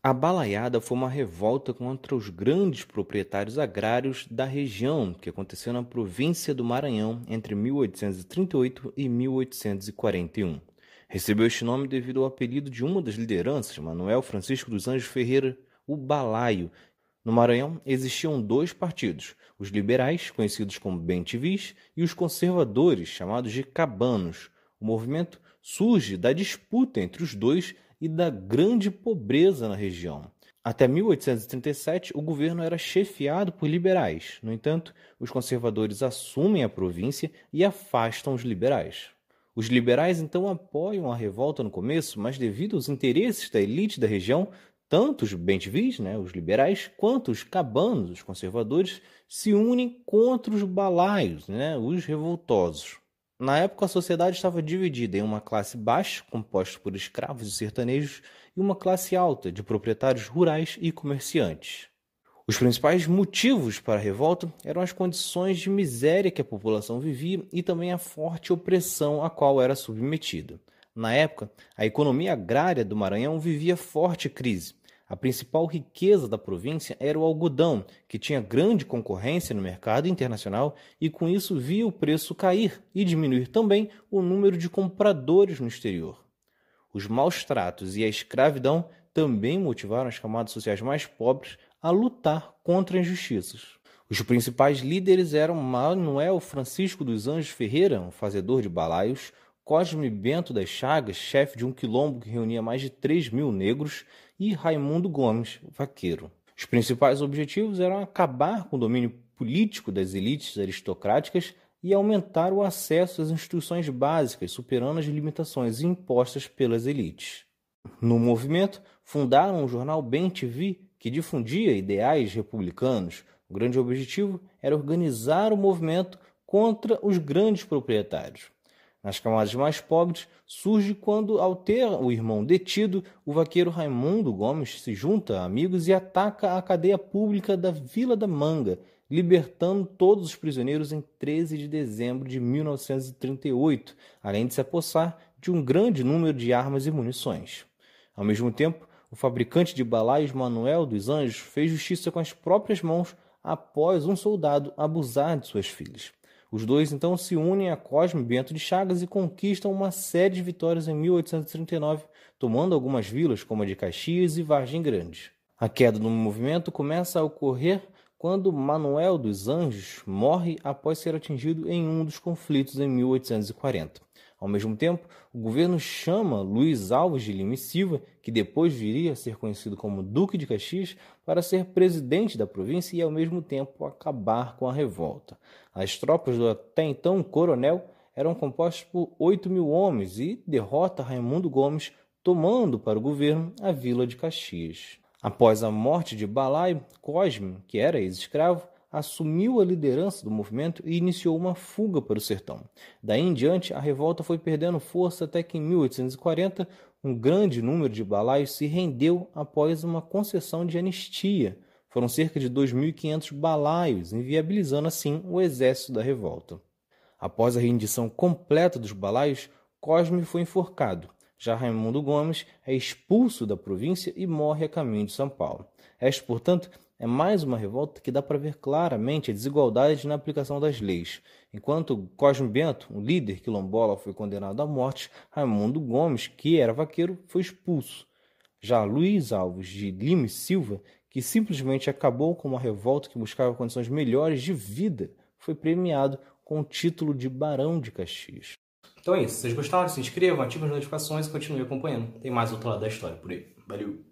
A balaiada foi uma revolta contra os grandes proprietários agrários da região, que aconteceu na província do Maranhão entre 1838 e 1841. Recebeu este nome devido ao apelido de uma das lideranças, Manuel Francisco dos Anjos Ferreira, o Balaio. No Maranhão existiam dois partidos, os liberais, conhecidos como bentivis, e os conservadores, chamados de cabanos. O movimento surge da disputa entre os dois e da grande pobreza na região. Até 1837, o governo era chefiado por liberais. No entanto, os conservadores assumem a província e afastam os liberais. Os liberais então apoiam a revolta no começo, mas devido aos interesses da elite da região, tanto os bentivis, né, os liberais, quanto os cabanos, os conservadores, se unem contra os balaios, né, os revoltosos. Na época, a sociedade estava dividida em uma classe baixa, composta por escravos e sertanejos, e uma classe alta, de proprietários rurais e comerciantes. Os principais motivos para a revolta eram as condições de miséria que a população vivia e também a forte opressão a qual era submetida. Na época, a economia agrária do Maranhão vivia forte crise, a principal riqueza da província era o algodão, que tinha grande concorrência no mercado internacional e com isso via o preço cair e diminuir também o número de compradores no exterior. Os maus tratos e a escravidão também motivaram as camadas sociais mais pobres a lutar contra injustiças. Os principais líderes eram Manuel Francisco dos Anjos Ferreira, um fazedor de balaios, Cosme Bento das Chagas, chefe de um quilombo que reunia mais de 3 mil negros, e Raimundo Gomes, vaqueiro. Os principais objetivos eram acabar com o domínio político das elites aristocráticas e aumentar o acesso às instituições básicas, superando as limitações impostas pelas elites. No movimento, fundaram o jornal Bem TV, que difundia ideais republicanos. O grande objetivo era organizar o movimento contra os grandes proprietários. Nas camadas mais pobres, surge quando, ao ter o irmão detido, o vaqueiro Raimundo Gomes se junta a amigos e ataca a cadeia pública da Vila da Manga, libertando todos os prisioneiros em 13 de dezembro de 1938, além de se apossar de um grande número de armas e munições. Ao mesmo tempo, o fabricante de balaios Manuel dos Anjos fez justiça com as próprias mãos após um soldado abusar de suas filhas. Os dois então se unem a Cosme Bento de Chagas e conquistam uma série de vitórias em 1839, tomando algumas vilas como a de Caxias e Vargem Grande. A queda do movimento começa a ocorrer quando Manuel dos Anjos morre após ser atingido em um dos conflitos em 1840. Ao mesmo tempo, o governo chama Luiz Alves de Lima e Silva, que depois viria a ser conhecido como Duque de Caxias, para ser presidente da província e, ao mesmo tempo, acabar com a revolta. As tropas do até então coronel eram compostas por 8 mil homens e derrota Raimundo Gomes, tomando para o governo a vila de Caxias. Após a morte de Balai, Cosme, que era ex-escravo, assumiu a liderança do movimento e iniciou uma fuga para o sertão. Daí em diante, a revolta foi perdendo força até que em 1840 um grande número de balaios se rendeu após uma concessão de anistia. Foram cerca de 2.500 balaios, inviabilizando assim o exército da revolta. Após a rendição completa dos balaios, Cosme foi enforcado. Já Raimundo Gomes é expulso da província e morre a caminho de São Paulo. Esta, portanto, é mais uma revolta que dá para ver claramente a desigualdade na aplicação das leis. Enquanto Cosme Bento, o líder quilombola, foi condenado à morte, Raimundo Gomes, que era vaqueiro, foi expulso. Já Luiz Alves de Lima e Silva, que simplesmente acabou com uma revolta que buscava condições melhores de vida, foi premiado com o título de Barão de Caxias. Então é isso. Se vocês gostaram, se inscrevam, ativem as notificações e continuem acompanhando. Tem mais outro lado da história por aí. Valeu!